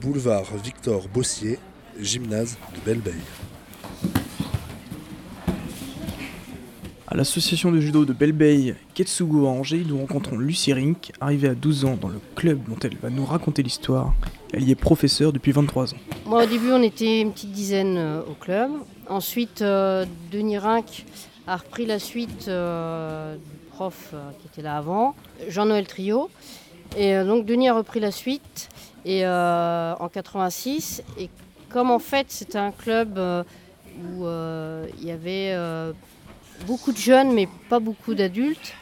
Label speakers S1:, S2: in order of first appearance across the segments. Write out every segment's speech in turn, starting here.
S1: boulevard Victor Bossier, gymnase de Belleveille.
S2: À l'association de judo de Belleveille, Ketsugo à Angers, nous rencontrons Lucie Rink, arrivée à 12 ans dans le club dont elle va nous raconter l'histoire. Elle y est professeure depuis 23 ans.
S3: Moi, au début, on était une petite dizaine euh, au club. Ensuite, euh, Denis Rink a repris la suite euh, du prof euh, qui était là avant, Jean-Noël Trio. Et euh, donc, Denis a repris la suite et, euh, en 86. Et comme en fait, c'était un club euh, où il y avait beaucoup de jeunes, mais pas beaucoup d'adultes.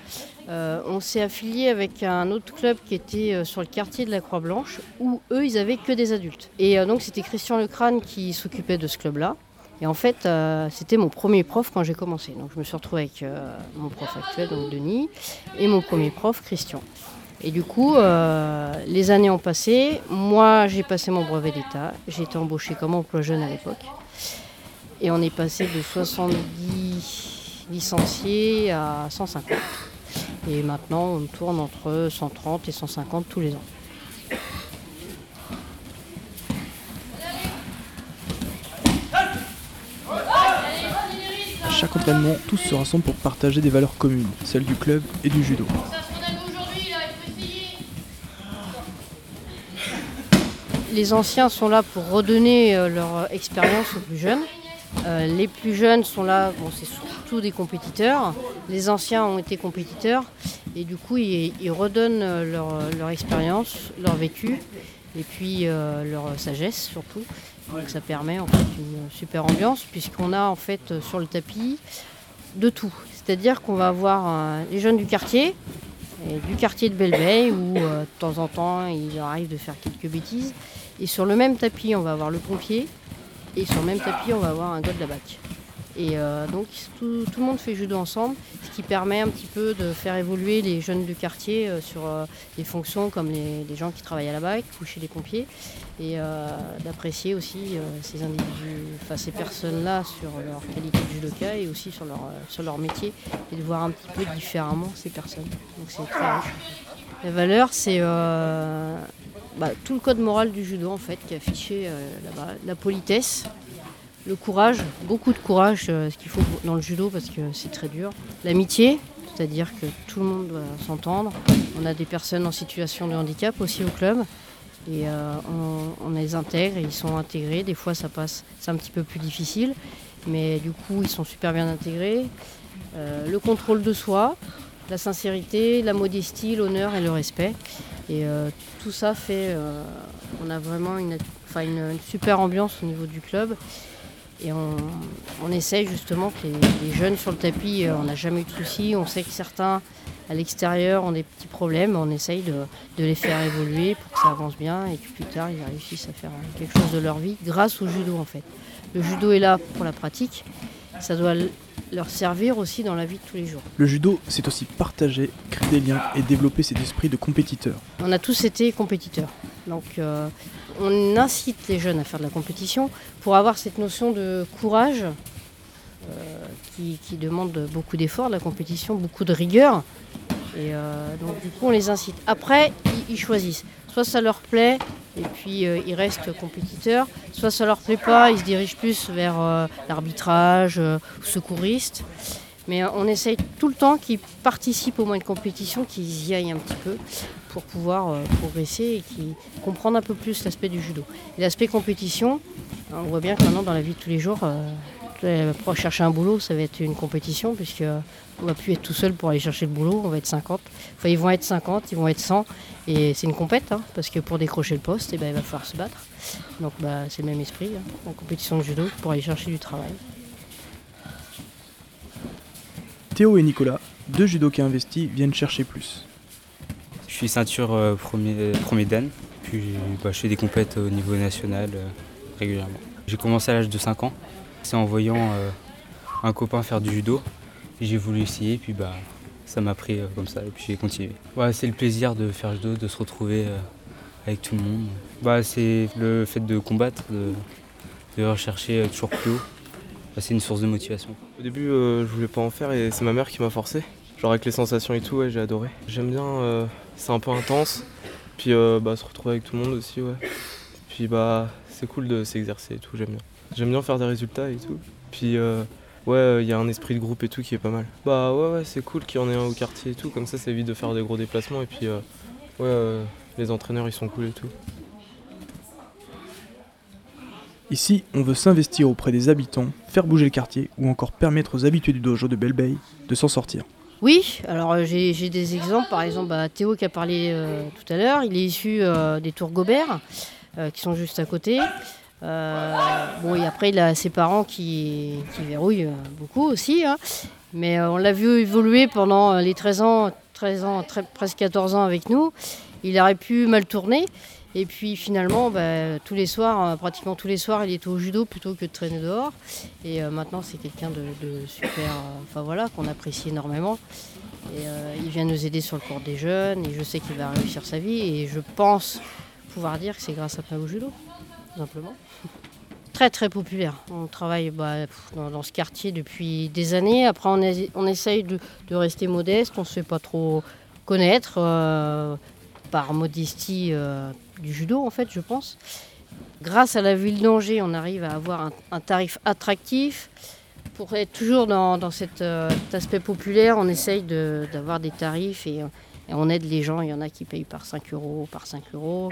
S3: On s'est affilié avec un autre club qui était sur le quartier de la Croix-Blanche, où eux, ils avaient que des adultes. Et donc, c'était Christian Lecrane qui s'occupait de ce club-là. Et en fait, c'était mon premier prof quand j'ai commencé. Donc, je me suis retrouvée avec mon prof actuel, donc Denis, et mon premier prof, Christian. Et du coup, euh, les années ont passé. Moi, j'ai passé mon brevet d'État. J'ai été embauchée comme emploi jeune à l'époque. Et on est passé de 70 licenciés à 150. Et maintenant, on tourne entre 130 et 150 tous les ans.
S2: À chaque entraînement, tous se rassemblent pour partager des valeurs communes, celles du club et du judo.
S3: Les anciens sont là pour redonner euh, leur expérience aux plus jeunes. Euh, les plus jeunes sont là, c'est surtout des compétiteurs. Les anciens ont été compétiteurs et du coup, ils, redonnent euh, leur, expérience, leur vécu et puis leur sagesse surtout. Donc ça permet en fait une super ambiance puisqu'on a en fait sur le tapis de tout. C'est-à-dire qu'on va avoir les jeunes du quartier, et du quartier de Belleveille où euh, de temps en temps il arrive de faire quelques bêtises. Et sur le même tapis, on va avoir le pompier. Et sur le même tapis, on va avoir un gars de la BAC. Et euh, donc tout, tout le monde fait judo ensemble, ce qui permet un petit peu de faire évoluer les jeunes du quartier euh, sur euh, des fonctions comme les, les gens qui travaillent à la BAC ou chez les pompiers. Et euh, d'apprécier aussi euh, ces individus, enfin ces personnes-là sur leur qualité de judoka et aussi sur leur, euh, sur leur métier et de voir un petit peu différemment ces personnes. Donc c'est très. La valeur, c'est euh, bah, tout le code moral du judo en fait qui est affiché euh, là-bas. La politesse, le courage, beaucoup de courage, euh, ce qu'il faut dans le judo parce que c'est très dur. L'amitié, c'est-à-dire que tout le monde doit s'entendre. On a des personnes en situation de handicap aussi au club. Et euh, on, les intègre et ils sont intégrés. Des fois, ça passe, c'est un petit peu plus difficile, mais du coup, ils sont super bien intégrés. Euh, le contrôle de soi, la sincérité, la modestie, l'honneur et le respect. Et tout ça fait, on a vraiment une, une super ambiance au niveau du club. Et on, on essaye justement que les, les jeunes sur le tapis, euh, on n'a jamais eu de soucis. On sait que certains à l'extérieur ont des petits problèmes. On essaye de, de les faire évoluer pour que ça avance bien et que plus tard ils réussissent à faire quelque chose de leur vie grâce au judo en fait. Le judo est là pour la pratique. Ça doit leur servir aussi dans la vie de tous les jours.
S2: Le judo, c'est aussi partager, créer des liens et développer cet esprit de compétiteur.
S3: On a tous été compétiteurs. Donc euh, on incite les jeunes à faire de la compétition pour avoir cette notion de courage euh, qui, demande beaucoup d'efforts, de la compétition, beaucoup de rigueur. Et euh, donc du coup on les incite. Après, ils, choisissent. Soit ça leur plaît et puis ils restent compétiteurs, soit ça leur plaît pas, ils se dirigent plus vers l'arbitrage, euh, secouriste. Mais on essaye tout le temps qu'ils participent au moins une compétition, qu'ils y aillent un petit peu pour pouvoir euh, progresser et qu'ils comprennent un peu plus l'aspect du judo. L'aspect compétition, on voit bien que maintenant dans la vie de tous les jours, euh, euh, pour chercher un boulot, ça va être une compétition puisque on va plus être tout seul pour aller chercher le boulot, on va être 50. Enfin, ils vont être 50, ils vont être 100 et c'est une compète hein, parce que pour décrocher le poste, eh ben, il va falloir se battre. Donc bah, c'est le même esprit, hein, compétition de judo pour aller chercher du travail.
S2: Théo et Nicolas, deux judokas investis, viennent chercher plus.
S4: Je suis ceinture euh, premier, premier dan, puis bah, je fais des compètes au niveau national euh, régulièrement. J'ai commencé à l'âge de 5 ans. C'est en voyant euh, un copain faire du judo, j'ai voulu essayer, puis bah, ça m'a pris comme ça, et puis j'ai continué. C'est le plaisir de faire judo, de se retrouver avec tout le monde. Bah, c'est le fait de combattre, de, rechercher toujours plus haut. C'est une source de motivation.
S5: Au début, euh, je voulais pas en faire et c'est ma mère qui m'a forcé. Genre avec les sensations et tout, ouais, j'ai adoré. J'aime bien, euh, c'est un peu intense. Puis euh, bah, se retrouver avec tout le monde aussi, ouais. Puis bah c'est cool de s'exercer et tout, j'aime bien. J'aime bien faire des résultats et tout. Puis euh, ouais, il y a un esprit de groupe et tout qui est pas mal. Bah ouais, ouais, c'est cool qu'il y en ait un au quartier et tout, comme ça ça évite de faire des gros déplacements et puis ouais, les entraîneurs ils sont cool et tout.
S2: Ici, on veut s'investir auprès des habitants, faire bouger le quartier ou encore permettre aux habitués du dojo de Belle de s'en sortir.
S3: Oui, alors euh, j'ai des exemples. Par exemple, bah, Théo qui a parlé euh, tout à l'heure, il est issu euh, des Tours Gobert, qui sont juste à côté. Bon, et après, il a ses parents qui, verrouillent beaucoup aussi. hein. Mais on l'a vu évoluer pendant les 13 ans, 13 ans, presque 14 ans avec nous. Il aurait pu mal tourner. Et puis finalement, bah, tous les soirs, euh, pratiquement tous les soirs, il était au judo plutôt que de traîner dehors. Et euh, maintenant, c'est quelqu'un de, super, euh, enfin voilà, qu'on apprécie énormément. Et il vient nous aider sur le cours des jeunes. Et je sais qu'il va réussir sa vie. Et je pense pouvoir dire que c'est grâce à Pao Judo, tout simplement. Très très populaire. On travaille bah, dans, ce quartier depuis des années. Après, on, essaye de, de rester modeste. On ne se fait pas trop connaître par modestie euh, du judo, en fait, je pense. Grâce à la ville d'Angers, on arrive à avoir un, tarif attractif. Pour être toujours dans, euh, cet aspect populaire, on essaye d'avoir des tarifs et, et on aide les gens. Il y en a qui payent par 5 euros, par 5 euros,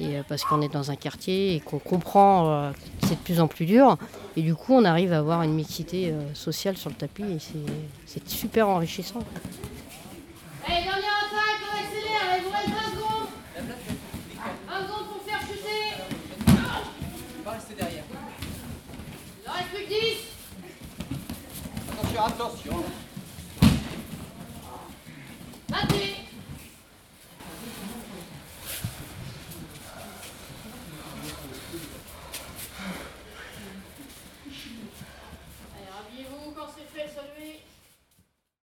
S3: euh, parce qu'on est dans un quartier et qu'on comprend euh, que c'est de plus en plus dur. Et du coup, on arrive à avoir une mixité euh, sociale sur le tapis et c'est super enrichissant.